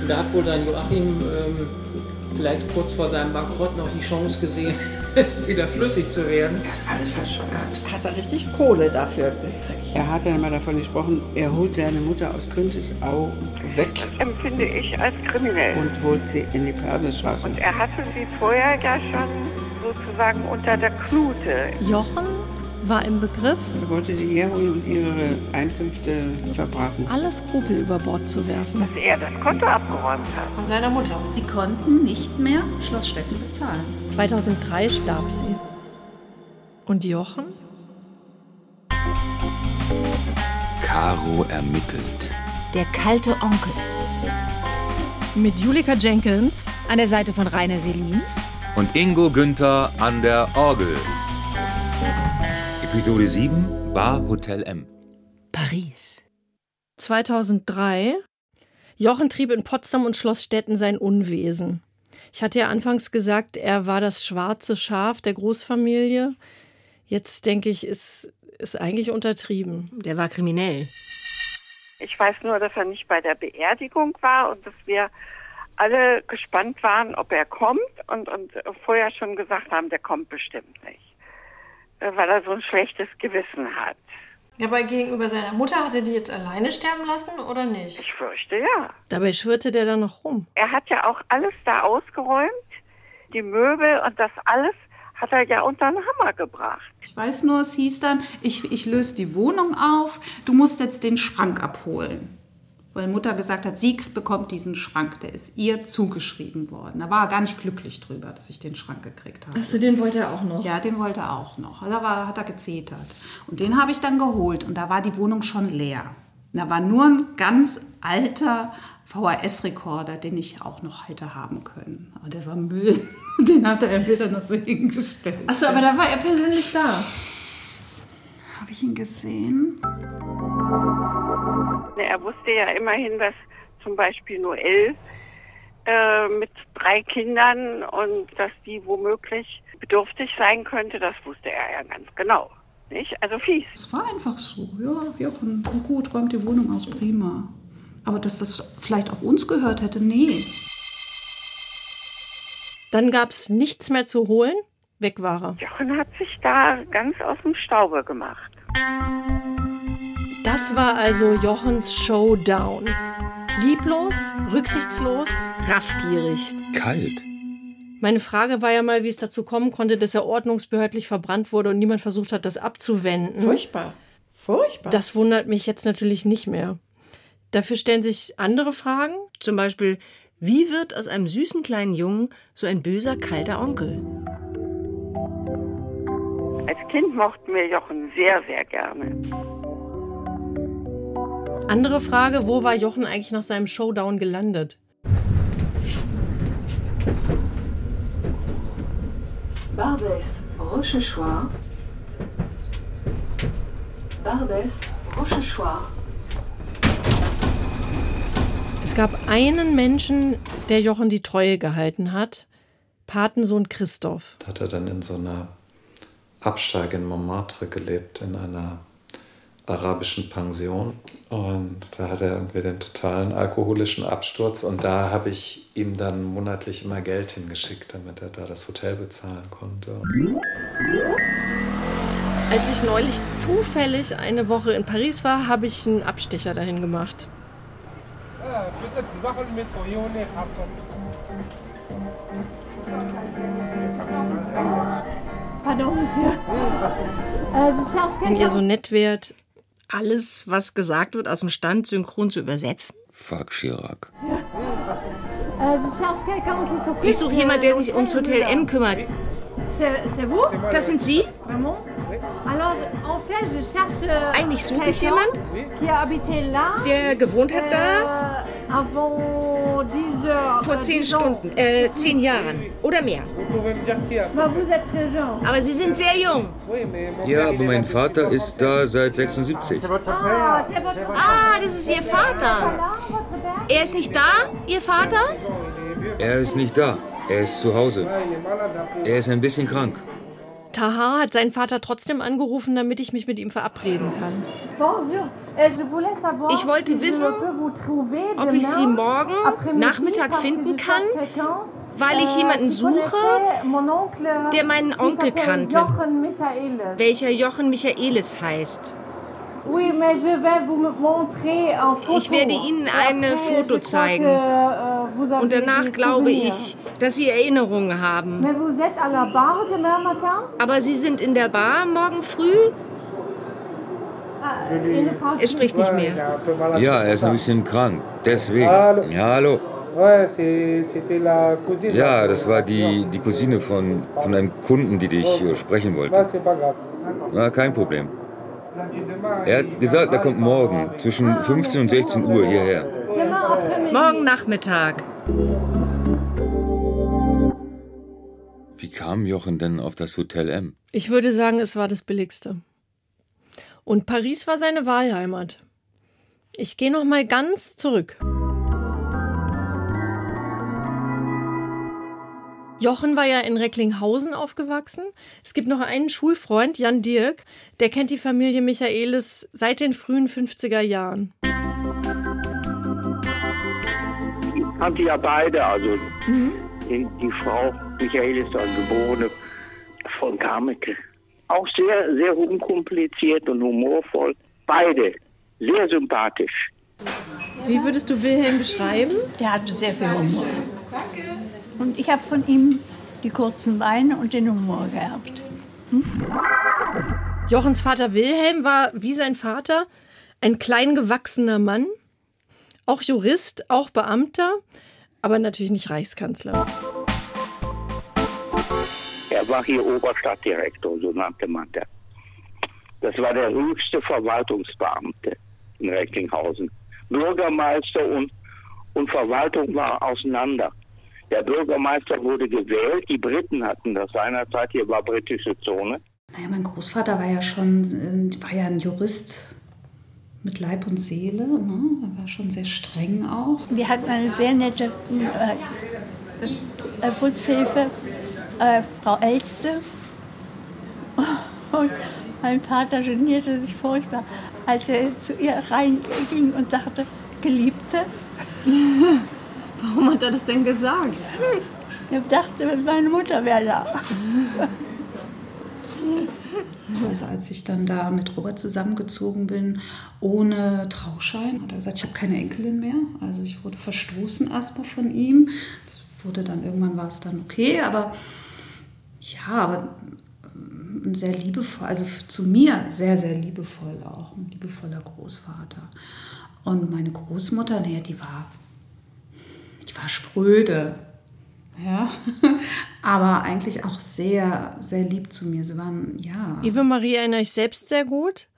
Und da hat wohl dann Joachim ähm, vielleicht kurz vor seinem Bankrott noch die Chance gesehen, wieder flüssig zu werden. Er hat alles verscheuert. Hat er richtig Kohle dafür gekriegt. Er hat dann mal davon gesprochen, er holt seine Mutter aus Künzelsau weg empfinde ich als kriminell. und holt sie in die Persestraße. Und er hatte sie vorher ja schon sozusagen unter der Knute. Jochen war im Begriff, Er wollte sie herholen und ihre Einkünfte verbraten. alle Skrupel über Bord zu werfen. Dass er das Konto abgeräumt hat. Von seiner Mutter. Sie konnten nicht mehr Schloss Stetten bezahlen. 2003 starb sie. Und Jochen? Caro ermittelt. Der kalte Onkel. Mit Julika Jenkins, An der Seite von Rainer Selin. Und Ingo Günther an der Orgel. Episode 7 Bar Hotel M. Paris. 2003. Jochen trieb in Potsdam und Schlossstetten sein Unwesen. Ich hatte ja anfangs gesagt, er war das schwarze Schaf der Großfamilie. Jetzt denke ich, ist, ist eigentlich untertrieben. Der war kriminell. Ich weiß nur, dass er nicht bei der Beerdigung war und dass wir alle gespannt waren, ob er kommt und, und vorher schon gesagt haben, der kommt bestimmt nicht. Äh, Weil er so ein schlechtes Gewissen hat. Ja, aber gegenüber seiner Mutter hat er die jetzt alleine sterben lassen oder nicht? Ich fürchte ja. Dabei schwirrte der dann noch rum. Er hat ja auch alles da ausgeräumt, die Möbel und das alles hat er ja unter den Hammer gebracht. Ich weiß nur, es hieß dann, ich, ich löse die Wohnung auf, du musst jetzt den Schrank abholen. Weil Mutter gesagt hat, sie bekommt diesen Schrank, der ist ihr zugeschrieben worden. Da war er gar nicht glücklich drüber, dass ich den Schrank gekriegt habe. Achso, den wollte er auch noch. Ja, den wollte er auch noch. Da war, hat er gezetert. Und den habe ich dann geholt und da war die Wohnung schon leer. Da war nur ein ganz alter VHS-Rekorder, den ich auch noch hätte haben können. Aber der war Müll. Den hatte er mir dann noch so hingestellt. Achso, aber da war er persönlich da. Habe ich ihn gesehen? Er wusste ja immerhin, dass zum Beispiel Noel äh, mit drei Kindern und dass die womöglich bedürftig sein könnte, das wusste er ja ganz genau. Nicht? Also fies. Es war einfach so. Ja, Jochen, gut, räumt die Wohnung aus, prima. Aber dass das vielleicht auch uns gehört hätte, nee. Dann gab es nichts mehr zu holen. Weg war er. Jochen hat sich da ganz aus dem Staube gemacht. Das war also Jochens Showdown. Lieblos, rücksichtslos. Raffgierig. Kalt. Meine Frage war ja mal, wie es dazu kommen konnte, dass er ordnungsbehördlich verbrannt wurde und niemand versucht hat, das abzuwenden. Furchtbar. Furchtbar. Das wundert mich jetzt natürlich nicht mehr. Dafür stellen sich andere Fragen. Zum Beispiel, wie wird aus einem süßen kleinen Jungen so ein böser, kalter Onkel? Als Kind mochten wir Jochen sehr, sehr gerne. Andere Frage, wo war Jochen eigentlich nach seinem Showdown gelandet? Barbès, Rochechouart. Barbès, Rochechouart. Es gab einen Menschen, der Jochen die Treue gehalten hat. Patensohn Christoph. hat er dann in so einer Absteige in Montmartre gelebt, in einer arabischen Pension. Und da hat er irgendwie den totalen alkoholischen Absturz. Und da habe ich ihm dann monatlich immer Geld hingeschickt, damit er da das Hotel bezahlen konnte. Als ich neulich zufällig eine Woche in Paris war, habe ich einen Abstecher dahin gemacht. Pardon, Monsieur. Wenn ihr so nett wärt, Alles, was gesagt wird, aus dem Stand synchron zu übersetzen? Fuck Chirac. s'occupe Ich suche jemanden, der sich ums Hotel M kümmert. Das sind Sie? Euh, Eigentlich suche ich quelqu'un jemand, qui a habité là der gewohnt hat da avant 10 heures. vor zehn 10 ans. Stunden, äh, zehn Jahren oder mehr. Aber Sie sind sehr jung. Ja, aber mein Vater ist da seit 76. Ah, Ah, das ist Ihr Vater. Er ist nicht da, Ihr Vater? Er ist nicht da. Er ist zu Hause. Er ist ein bisschen krank. Taha hat seinen Vater trotzdem angerufen, damit ich mich mit ihm verabreden kann. Ich wollte wissen, ob ich sie morgen Nachmittag finden kann, weil ich jemanden suche, der meinen Onkel kannte, welcher Jochen Michaelis heißt. Ich werde Ihnen ein Foto zeigen. Und danach glaube ich, dass Sie Erinnerungen haben. Aber Sie sind in der Bar morgen früh? Er spricht nicht mehr. Ja, er ist ein bisschen krank. Deswegen. Ja, hallo. Ja, das war die, die Cousine von, von einem Kunden, die dich sprechen wollte. War kein Problem. Er hat gesagt, er kommt morgen zwischen 15 und 16 Uhr hierher. Morgen Nachmittag. Wie kam Jochen denn auf das Hotel M? Ich würde sagen, es war das billigste. Und Paris war seine Wahlheimat. Ich gehe noch mal ganz zurück. Jochen war ja in Recklinghausen aufgewachsen. Es gibt noch einen Schulfreund, Jan Dirk, der kennt die Familie Michaelis seit den frühen 50er Jahren. Ich kannte ja beide, also mhm. die Frau Michaelis, also geborene von Kameke. Auch sehr, sehr unkompliziert und humorvoll. Beide sehr sympathisch. Wie würdest du Wilhelm beschreiben? Der hatte sehr viel Humor. Danke. Und ich habe von ihm die kurzen Beine und den Humor geerbt. Hm? Jochens Vater Wilhelm war wie sein Vater ein klein gewachsener Mann, auch Jurist, auch Beamter, aber natürlich nicht Reichskanzler. Er war hier Oberstadtdirektor, so nannte man das. Das war der höchste Verwaltungsbeamte in Recklinghausen. Bürgermeister und, und Verwaltung war auseinander. Der Bürgermeister wurde gewählt. Die Briten hatten das seinerzeit. Hier war britische Zone. Naja, mein Großvater war ja schon äh, war ja ein Jurist mit Leib und Seele. Ne? Er war schon sehr streng auch. Wir hatten eine sehr nette äh, äh, Putzhilfe, äh, Frau Elste. Und mein Vater genierte sich furchtbar, als er zu ihr reinging und sagte, Geliebte. Hat er das denn gesagt? Ich dachte, meine Mutter wäre da. Also als ich dann da mit Robert zusammengezogen bin, ohne Trauschein, hat er gesagt, ich habe keine Enkelin mehr. Also ich wurde verstoßen erstmal von ihm. Das wurde dann, irgendwann war es dann okay, aber ja, aber ein sehr liebevoll, also zu mir sehr, sehr liebevoll auch, ein liebevoller Großvater. Und meine Großmutter, naja, die war war spröde. Ja, aber eigentlich auch sehr, sehr lieb zu mir. Sie waren, ja. Eve Marie erinnere ich selbst sehr gut.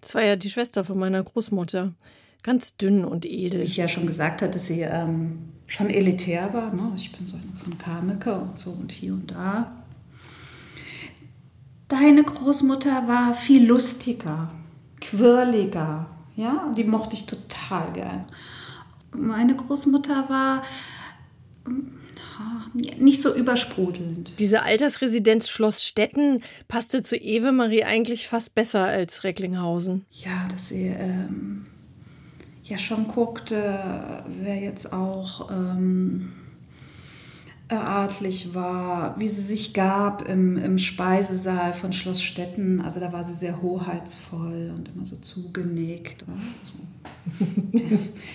Das war ja die Schwester von meiner Großmutter. Ganz dünn und edel. Wie ich ja schon gesagt hatte, dass sie ähm, schon elitär war. Ne? Ich bin so von Karnecke und so und hier und da. Deine Großmutter war viel lustiger, quirliger. Ja, die mochte ich total gern meine Großmutter war nicht so übersprudelnd. Diese Altersresidenz Schloss Stetten passte zu Ewe Marie eigentlich fast besser als Recklinghausen. Ja, dass sie ähm, ja schon guckte, wer jetzt auch ähm, adlig war, wie sie sich gab im, im Speisesaal von Schloss Stetten. Also da war sie sehr hoheitsvoll und immer so zugenickt.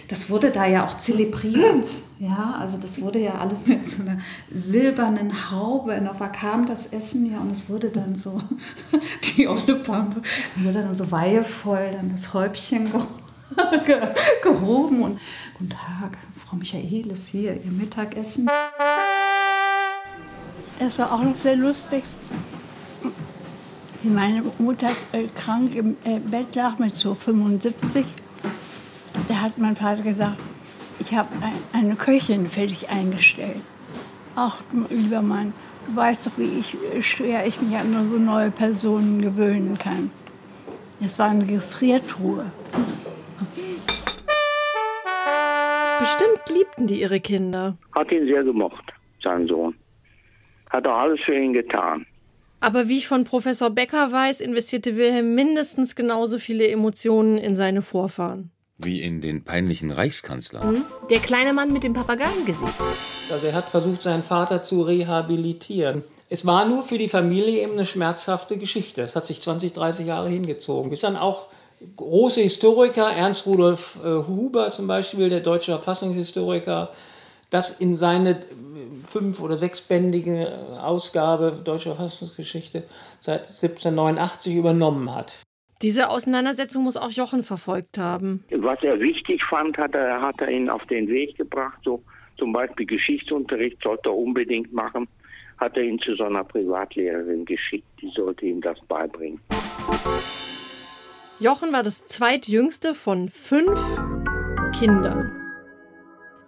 Das wurde da ja auch zelebriert. Ja, also das wurde ja alles mit so einer silbernen Haube. Noch kam das Essen ja und es wurde dann so, die olle Pampe, wurde dann so weihevoll, dann das Häubchen ge gehoben und Guten Tag, Frau Michaelis, hier, Ihr Mittagessen. Das war auch noch sehr lustig. Wie meine Mutter äh, krank im äh, Bett lag mit so 75 da hat mein Vater gesagt, ich habe eine Köchin fertig eingestellt. Ach, lieber Mann, du weißt doch, wie ich, schwer ich mich an so neue Personen gewöhnen kann. Es war eine Gefriertruhe. Bestimmt liebten die ihre Kinder. Hat ihn sehr gemocht, sein Sohn. Hat auch alles für ihn getan. Aber wie ich von Professor Becker weiß, investierte Wilhelm mindestens genauso viele Emotionen in seine Vorfahren. Wie in den peinlichen Reichskanzler. Hm? Der kleine Mann mit dem Papageiengesicht. Also er hat versucht, seinen Vater zu rehabilitieren. Es war nur für die Familie eben eine schmerzhafte Geschichte. Es hat sich 20, 30 Jahre hingezogen. Bis dann auch große Historiker, Ernst Rudolf äh, Huber zum Beispiel, der deutsche Verfassungshistoriker, das in seine fünf- oder sechsbändige Ausgabe deutscher Verfassungsgeschichte seit 1789 übernommen hat. Diese Auseinandersetzung muss auch Jochen verfolgt haben. Was er wichtig fand, hat er, hat er ihn auf den Weg gebracht. So zum Beispiel Geschichtsunterricht sollte er unbedingt machen. Hat er ihn zu so einer Privatlehrerin geschickt. Die sollte ihm das beibringen. Jochen war das zweitjüngste von fünf Kindern.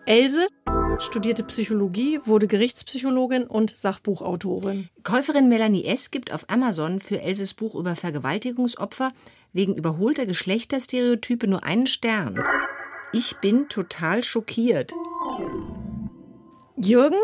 Else studierte Psychologie, wurde Gerichtspsychologin und Sachbuchautorin. Käuferin Melanie S. gibt auf Amazon für Elses Buch über Vergewaltigungsopfer wegen überholter Geschlechterstereotype nur einen Stern. Ich bin total schockiert. Jürgen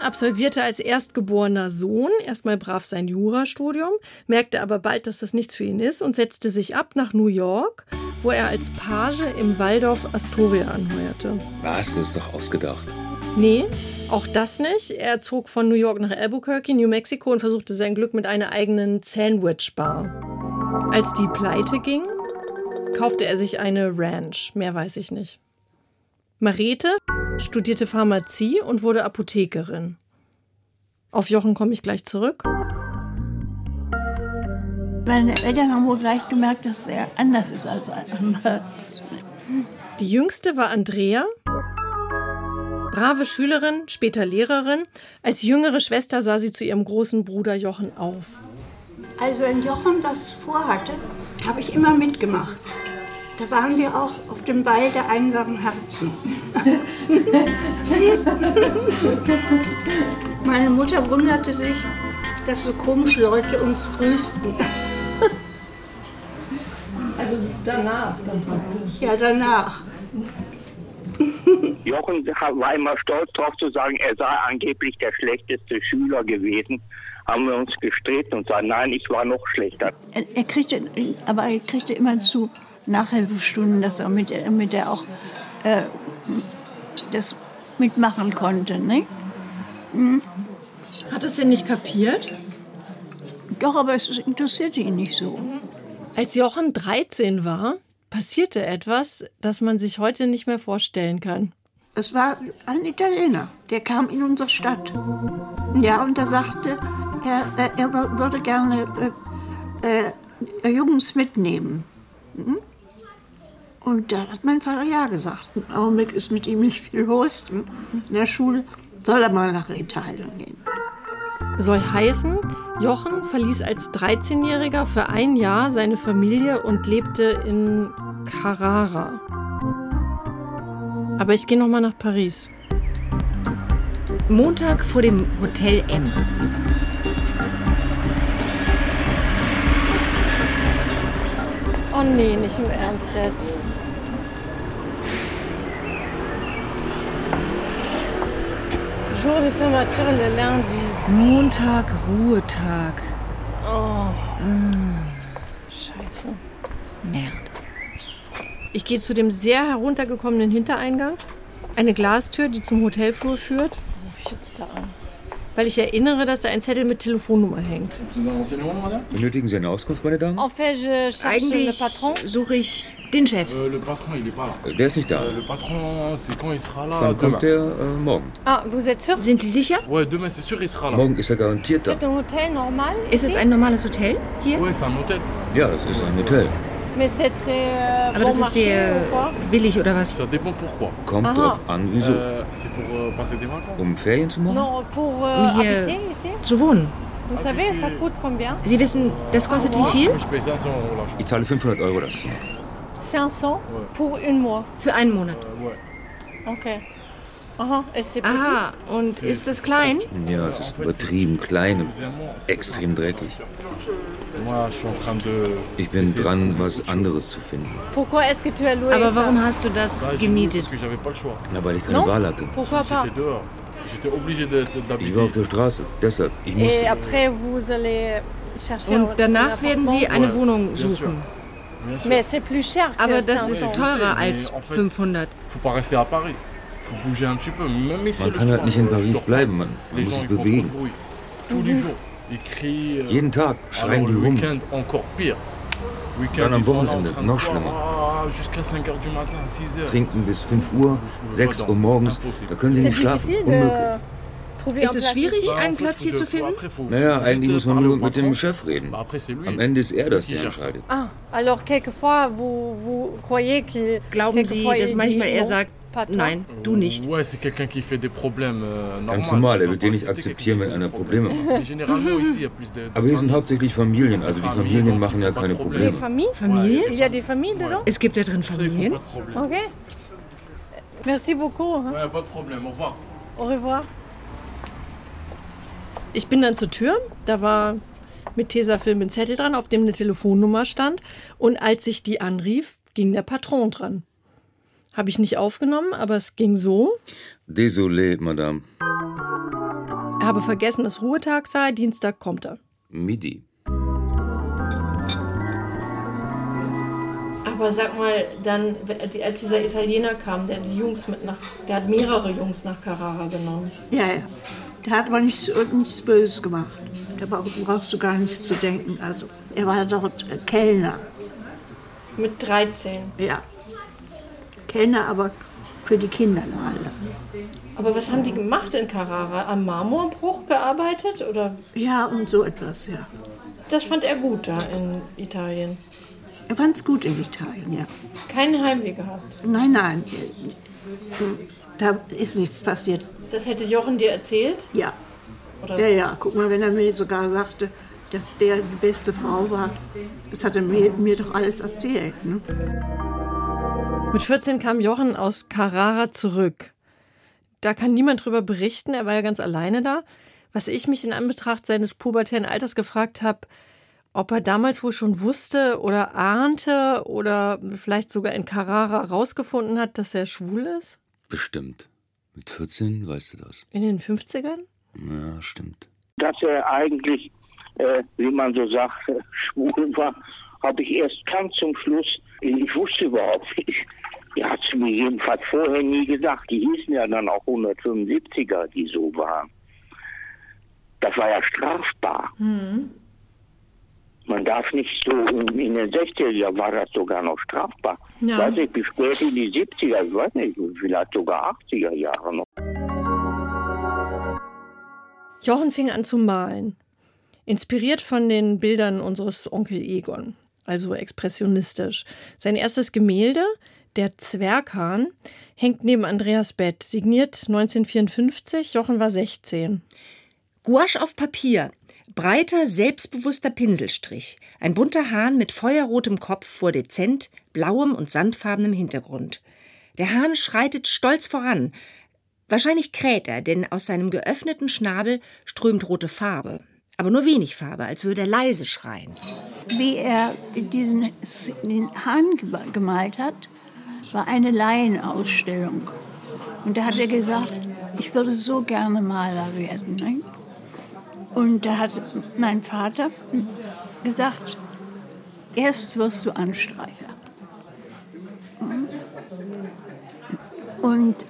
absolvierte als erstgeborener Sohn erstmal brav sein Jurastudium, merkte aber bald, dass das nichts für ihn ist und setzte sich ab nach New York, wo er als Page im Waldorf Astoria anheuerte. Was? Das ist doch ausgedacht. Nee, auch das nicht. Er zog von New York nach Albuquerque, New Mexico und versuchte sein Glück mit einer eigenen Sandwich-Bar. Als die pleite ging, kaufte er sich eine Ranch. Mehr weiß ich nicht. Marete studierte Pharmazie und wurde Apothekerin. Auf Jochen komme ich gleich zurück. Meine Eltern haben wohl gleich gemerkt, dass er anders ist als andere. Die jüngste war Andrea, brave Schülerin, später Lehrerin. Als jüngere Schwester sah sie zu ihrem großen Bruder Jochen auf. Also wenn Jochen was vorhatte, habe ich immer mitgemacht. Da waren wir auch auf dem Ball der einsamen Herzen. Meine Mutter wunderte sich, dass so komische Leute uns grüßten. Also danach dann praktisch? Ja, danach. Jochen war immer stolz darauf zu sagen, er sei angeblich der schlechteste Schüler gewesen. Haben wir uns gestritten und sagen, nein, ich war noch schlechter. Er, er kriegte, aber er kriegte immer zu Nachhilfestunden, dass er mit, mit der auch äh, das mitmachen konnte. Ne? Mhm. Hat es denn nicht kapiert? Doch, aber es interessierte ihn nicht so. Als Jochen 13 war, passierte etwas, das man sich heute nicht mehr vorstellen kann. Es war ein Italiener, der kam in unsere Stadt. Ja, und er sagte, er, er würde gerne äh, äh, Jungs mitnehmen. Hm? Und da hat mein Vater ja gesagt. Im Augenblick ist mit ihm nicht viel los. In der Schule soll er mal nach Italien gehen. Soll heißen, Jochen verließ als 13-Jähriger für ein Jahr seine Familie und lebte in Carrara. Aber ich gehe noch mal nach Paris. Montag vor dem Hotel M. Oh nee, nicht im Ernst jetzt. Jour de fermeture le lundi. Montag, Ruhetag. Oh. Scheiße. Merde. Ich gehe zu dem sehr heruntergekommenen Hintereingang. Eine Glastür, die zum Hotelflur führt. Rufe ich uns da an. Weil ich erinnere, dass da ein Zettel mit Telefonnummer hängt. Benötigen Sie eine Auskunft, meine Damen? Eigentlich suche ich den Chef. Euh, le patron, il est pas là. Der ist nicht da. Euh, le patron, c'est quand il sera là Wann kommt demain. der? Äh, morgen. Ah, vous êtes sûr Sind Sie sicher? Ouais, demain, c'est sûr, il sera là. Morgen ist er garantiert da. C'est un hôtel normal Ist es ein normales Hotel hier? Ja, das ist ein Hotel. Mais c'est très euh, Aber bon das ist sehr quoi billig oder was? Ça dépend pourquoi. Kommt Aha. drauf an, wieso? Euh, c'est pour euh, passer des vacances. Um Ferien zu machen? Non, pour euh, Um hier zu wohnen. Vous savez, ça coûte combien Sie wissen, das kostet wie viel? Ich paye 500 Euro la chambre. Ich zahle 500 Euro das Zimmer. 500 pour une mois. Für einen Monat. Euh, ouais. Ok. Aha. Aha, und ist das klein? Ja, es ist übertrieben klein und extrem dreckig. Ich bin dran, was anderes zu finden. Aber warum hast du das gemietet? Na, weil ich keine Wahl hatte. Ich war auf der Straße, deshalb. Ich musste. Und un danach werden Sie eine Wohnung suchen. Aber das 500. ist teurer als 500. Faut pas rester à Paris. Faut bouger un petit peu. Même ici, Man kann halt nicht in Paris bleiben, man, man muss sich bewegen. euh, Jeden Tag schreien die rum. Dann am Wochenende noch schlimmer. ah, Jusqu'à 5 heures du matin, 6 heures. Trinken bis 5 Uhr, 6 Uhr morgens, da können sie nicht schlafen. Unmöglich. Ist es schwierig, einen Platz hier zu finden? Naja, eigentlich muss man nur mit dem Chef reden. Am Ende ist er das, der entscheidet. Ah, alors quelquefois, qu'il... Glauben Sie, dass manchmal er sagt, nein, du nicht. Des problèmes euh. Ganz normal, er wird dir nicht akzeptieren, wenn einer Probleme macht. Aber hier sind hauptsächlich Familien, also die Familien machen ja keine Probleme. Familien? Il y a des familles dedans Es gibt da drin Familien. Ok. Merci beaucoup. hein. Ouais, pas de problème, au revoir. Au revoir. Ich bin dann zur Tür, da war mit Tesafilm ein Zettel dran, auf dem eine Telefonnummer stand. Und als ich die anrief, ging der Patron dran. Habe ich nicht aufgenommen, aber es ging so. Désolé, Madame. Er habe vergessen, dass Ruhetag sei, Dienstag kommt er. Midi. Aber sag mal, dann, als dieser Italiener kam, der die Jungs mit nach, der hat mehrere Jungs nach Carrara genommen. Ja, ja. Der hat aber nichts, nichts Böses gemacht. Da brauch- brauchst du gar nichts zu denken. Also, er war dort äh, Kellner. Mit 13. Ja. Kellner, aber für die Kinder alle. Aber was haben die gemacht in Carrara? Am Marmorbruch gearbeitet oder? Ja, und so etwas, ja. Das fand er gut da in Italien. Er fand es gut in Italien, ja. Kein Heimweh gehabt. Nein, nein. Da ist nichts passiert. Das hätte Jochen dir erzählt? Ja. Oder? Ja, ja. Guck mal, wenn er mir sogar sagte, dass der die beste Frau war, das hat er mir, mir doch alles erzählt. Ne? Mit 14 kam Jochen aus Carrara zurück. Da kann niemand drüber berichten, er war ja ganz alleine da. Was ich mich in Anbetracht seines pubertären Alters gefragt habe, ob er damals wohl schon wusste oder ahnte oder vielleicht sogar in Carrara rausgefunden hat, dass er schwul ist? Bestimmt. Mit 14 weißt du das. In den 50ern? Ja, stimmt. Dass er eigentlich, äh, wie man so sagt, schwul war, habe ich erst ganz zum Schluss, ich wusste überhaupt nicht. Er hat es mir jedenfalls vorher nie gesagt. Die hießen ja dann auch 175er, die so waren. Das war ja strafbar. Man darf nicht so, in den 60er Jahren war das sogar noch strafbar. Ja. Weiß ich, bis spät in die 70er, ich weiß nicht, vielleicht sogar 80er Jahre noch. Jochen fing an zu malen. Inspiriert von den Bildern unseres Onkel Egon, also expressionistisch. Sein erstes Gemälde, der Zwerghahn, hängt neben Andreas Bett, signiert 1954, Jochen war 16. Gouache auf Papier. Breiter, selbstbewusster Pinselstrich. Ein bunter Hahn mit feuerrotem Kopf vor dezent, blauem und sandfarbenem Hintergrund. Der Hahn schreitet stolz voran. Wahrscheinlich kräht er, denn aus seinem geöffneten Schnabel strömt rote Farbe. Aber nur wenig Farbe, als würde er leise schreien. Wie er diesen den Hahn gema- gemalt hat, war eine Laienausstellung. Und da hat er gesagt, ich würde so gerne Maler werden. Ne? Und da hat mein Vater gesagt, erst wirst du Anstreicher. Und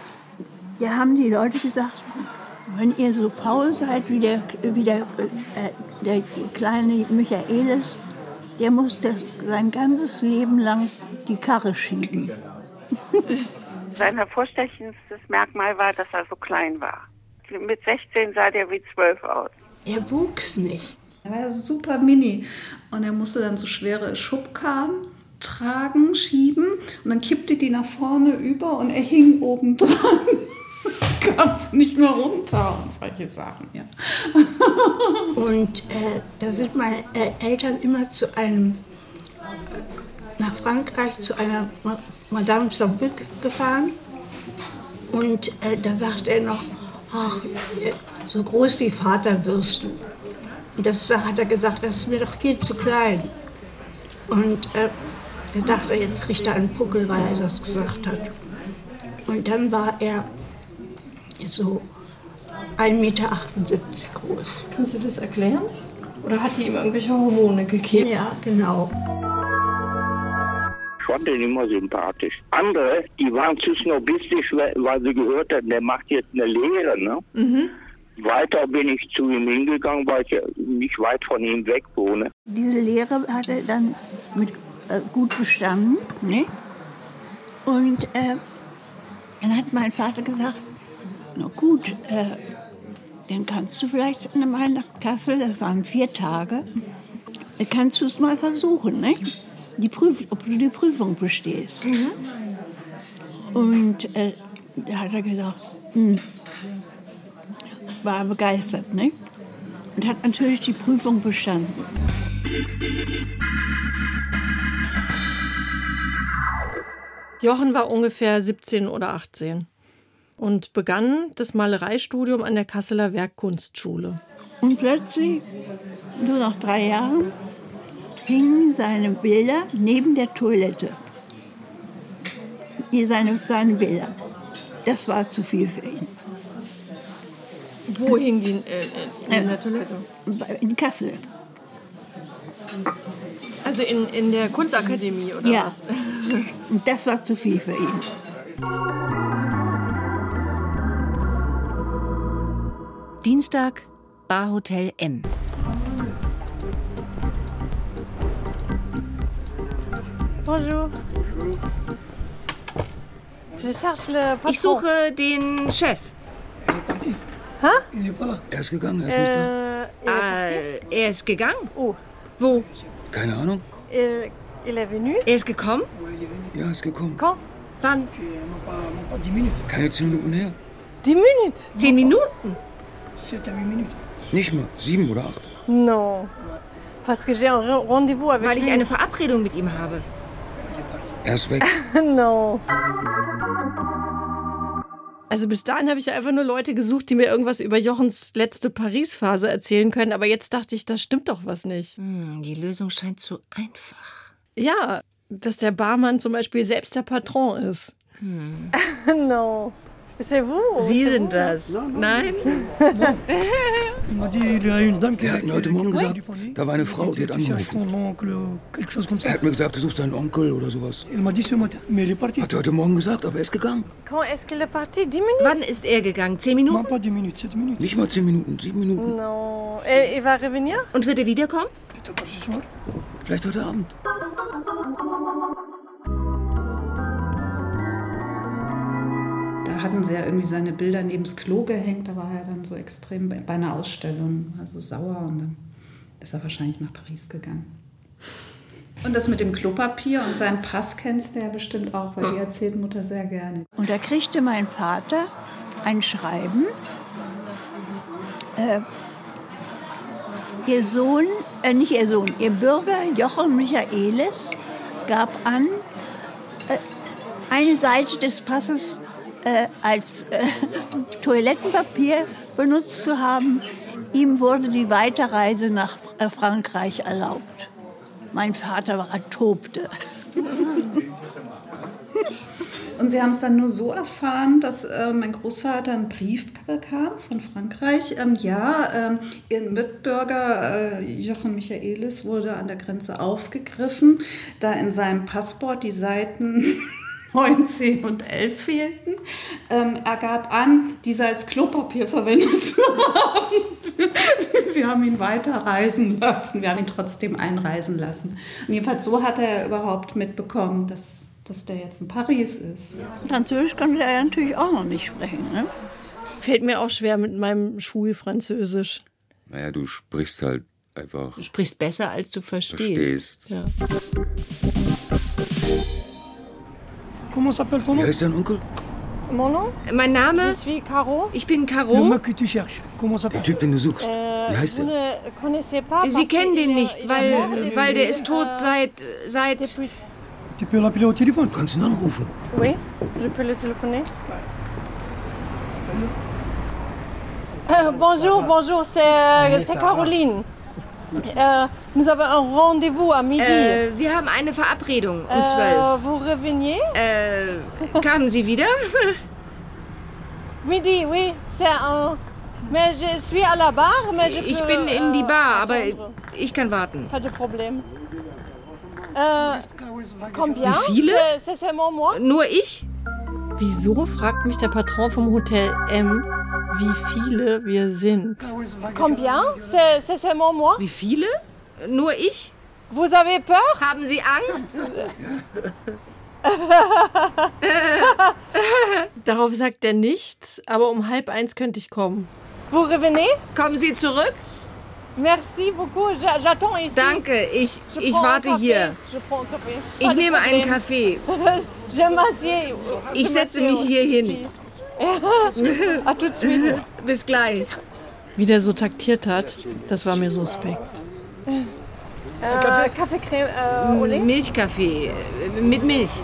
da haben die Leute gesagt, wenn ihr so faul seid wie der, wie der, äh, der kleine Michaelis, der muss das sein ganzes Leben lang die Karre schieben. Sein hervorstechendstes Merkmal war, dass er so klein war. Mit 16 sah der wie 12 aus. Er wuchs nicht. Er war super mini. Und er musste dann so schwere Schubkarren tragen, schieben. Und dann kippte die nach vorne über und er hing oben dran. Kam sie nicht mehr runter und solche Sachen, ja. Und äh, da sind meine äh, Eltern immer zu einem, äh, nach Frankreich zu einer Ma- Madame Sambuc gefahren. Und äh, da sagt er noch, ach, so groß wie Vater wirst du. Und das hat er gesagt, das ist mir doch viel zu klein. Und äh, da dachte er, jetzt kriegt er einen Puckel, weil er das gesagt hat. Und dann war er so 1,78 Meter groß. Kannst du das erklären? Oder hat die ihm irgendwelche Hormone gegeben? Ja, genau. Ich fand den immer sympathisch. Andere, die waren zu snobistisch, weil sie gehört hatten, der macht jetzt eine Lehre. Ne? Mhm. Weiter bin ich zu ihm hingegangen, weil ich ja nicht weit von ihm weg wohne. Diese Lehre hat er dann mit äh, gut bestanden. Ne? Und äh, dann hat mein Vater gesagt, na gut, äh, dann kannst du vielleicht mal nach Kassel, das waren vier Tage, dann kannst du es mal versuchen, nicht? Die Prüf ob du die Prüfung bestehst. Und äh, da hat er gesagt, hm, war begeistert, nicht? Und hat natürlich die Prüfung bestanden. Jochen war ungefähr 17 oder 18 und begann das Malereistudium an der Kasseler Werkkunstschule. Und plötzlich, nur nach drei Jahren, hingen seine Bilder neben der Toilette. Hier seine, seine Bilder. Das war zu viel für ihn. Wo hingen die äh, äh, in der Toilette? In Kassel. Also in, in der Kunstakademie oder ja. was? Das war zu viel für ihn. Dienstag, Barhotel M. Bonjour. Je cherche le patron. Ich suche den Chef. Er ist gegangen, er ist nicht da. Äh, er ist gegangen? Oh. Wo? Keine Ahnung. Il, il est venu? Er ist gekommen? Ja, ist gekommen. Quand? Wann? Keine zehn Minuten her. Die Minute? Zehn Minuten? Nicht mal. Sieben oder acht. Non. Parce que j'ai un re- rendez-vous avec Weil ich lui. eine Verabredung mit ihm habe. Er ist weg. non. Also bis dahin habe ich ja einfach nur Leute gesucht, die mir irgendwas über Jochens letzte Paris-Phase erzählen können. Aber jetzt dachte ich, da stimmt doch was nicht. Hm, die Lösung scheint zu einfach. Ja, dass der Barmann zum Beispiel selbst der Patron ist. Hm. non. C'est vous. Sie sind vous. das. Nein? Er hat mir heute Morgen gesagt, da war eine Frau, die hat angerufen. Er hat mir gesagt, du suchst deinen Onkel oder sowas. Hat er heute Morgen gesagt, aber er ist gegangen. Quand est-ce qu'il est parti? 10 minutes? Wann ist er gegangen? Zehn Minuten? Nicht mal zehn Minuten, sieben Minuten. Und wird er wiederkommen? Vielleicht heute Abend. Hatten sie ja irgendwie seine Bilder neben das Klo gehängt. Da war er dann so extrem bei einer Ausstellung, also sauer. Und dann ist er wahrscheinlich nach Paris gegangen. Und das mit dem Klopapier und seinem Pass kennst du ja bestimmt auch, weil die erzählt Mutter sehr gerne. Und da kriegte mein Vater ein Schreiben. Äh, ihr Sohn, äh, nicht ihr Sohn, ihr Bürger Jochen Michaelis gab an, äh, eine Seite des Passes äh, als äh, Toilettenpapier benutzt zu haben. Ihm wurde die Weiterreise nach äh, Frankreich erlaubt. Mein Vater war tobte. Und sie haben es dann nur so erfahren, dass äh, mein Großvater einen Brief bekam von Frankreich. Ähm, ja, ähm, ihr Mitbürger äh, Jochen Michaelis wurde an der Grenze aufgegriffen, da in seinem Passport die Seiten 9, 10 und 11 fehlten. Ähm, er gab an, diese als Klopapier verwendet zu haben. Wir haben ihn weiterreisen lassen. Wir haben ihn trotzdem einreisen lassen. Und jedenfalls so hat er überhaupt mitbekommen, dass, dass der jetzt in Paris ist. Französisch konnte er natürlich auch noch nicht sprechen. Ne? Fällt mir auch schwer mit meinem Schulfranzösisch. Naja, du sprichst halt einfach. Du sprichst besser, als du verstehst. Verstehst. Ja. Wie heißt dein Onkel? Mon nom? Mein Name? Je suis Caro. Ich bin Caro. Der Typ, den du suchst. Wie heißt der? ne Sie kennen den nicht, weil, weil der ist tot Euh, seit. seit Du kannst ihn anrufen. Oui, je peux le téléphoner. Euh, bonjour, bonjour, c'est euh, c'est Caroline. Euh, nous avons un rendez-vous à midi. äh, wir haben eine Verabredung um Euh, zwölf. vous reveniez Äh, kamen Sie wieder? Midi, oui, c'est un. Mais je suis à la barre, mais je Ich peux, bin in die äh, Bar, aber attendre. ich kann warten. Pas de problème. Äh, combien? Wie viele? C'est seulement moi? Nur ich? Wieso fragt mich der Patron vom Hotel M, wie viele wir sind? Combien? C'est seulement moi? Wie viele? Nur ich? Vous avez peur? Haben Sie Angst? Darauf sagt er nichts, aber um halb eins könnte ich kommen. Vous revenez? Kommen Sie zurück? Merci beaucoup, j'a- j'attends ici. Danke, ich, ich warte hier. Ich nehme einen. Kaffee. Ich setze mich hier hin. À tout de suite. Bis gleich. Wie der so taktiert hat, das war mir suspekt. Äh, Kaffeecreme äh? Milchkaffee. Mit Milch.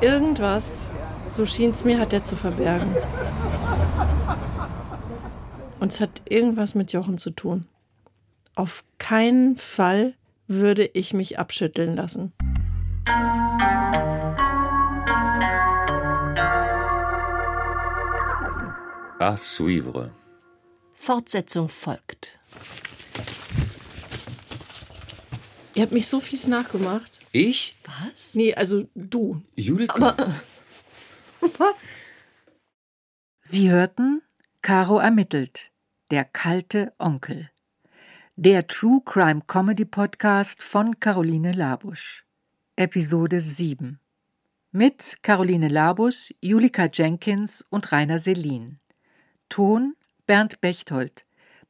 Irgendwas, so schien es mir, hat er zu verbergen. Und es hat irgendwas mit Jochen zu tun. Auf keinen Fall würde ich mich abschütteln lassen. À suivre. Fortsetzung folgt. Ihr habt mich so fies nachgemacht. Ich? Was? Nee, also du. Julika? Aber Sie hörten Caro ermittelt, der kalte Onkel. Der True Crime Comedy Podcast von Caroline Labusch. Episode 7. Mit Caroline Labusch, Julika Jenkins und Rainer Selin. Ton Bernd Bechtold.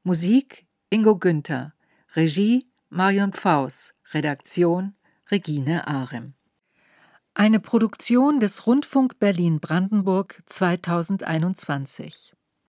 Musik Ingo Günther. Regie Marion Pfaus. Redaktion Regine Arem. Eine Produktion des Rundfunk Berlin Brandenburg 2021.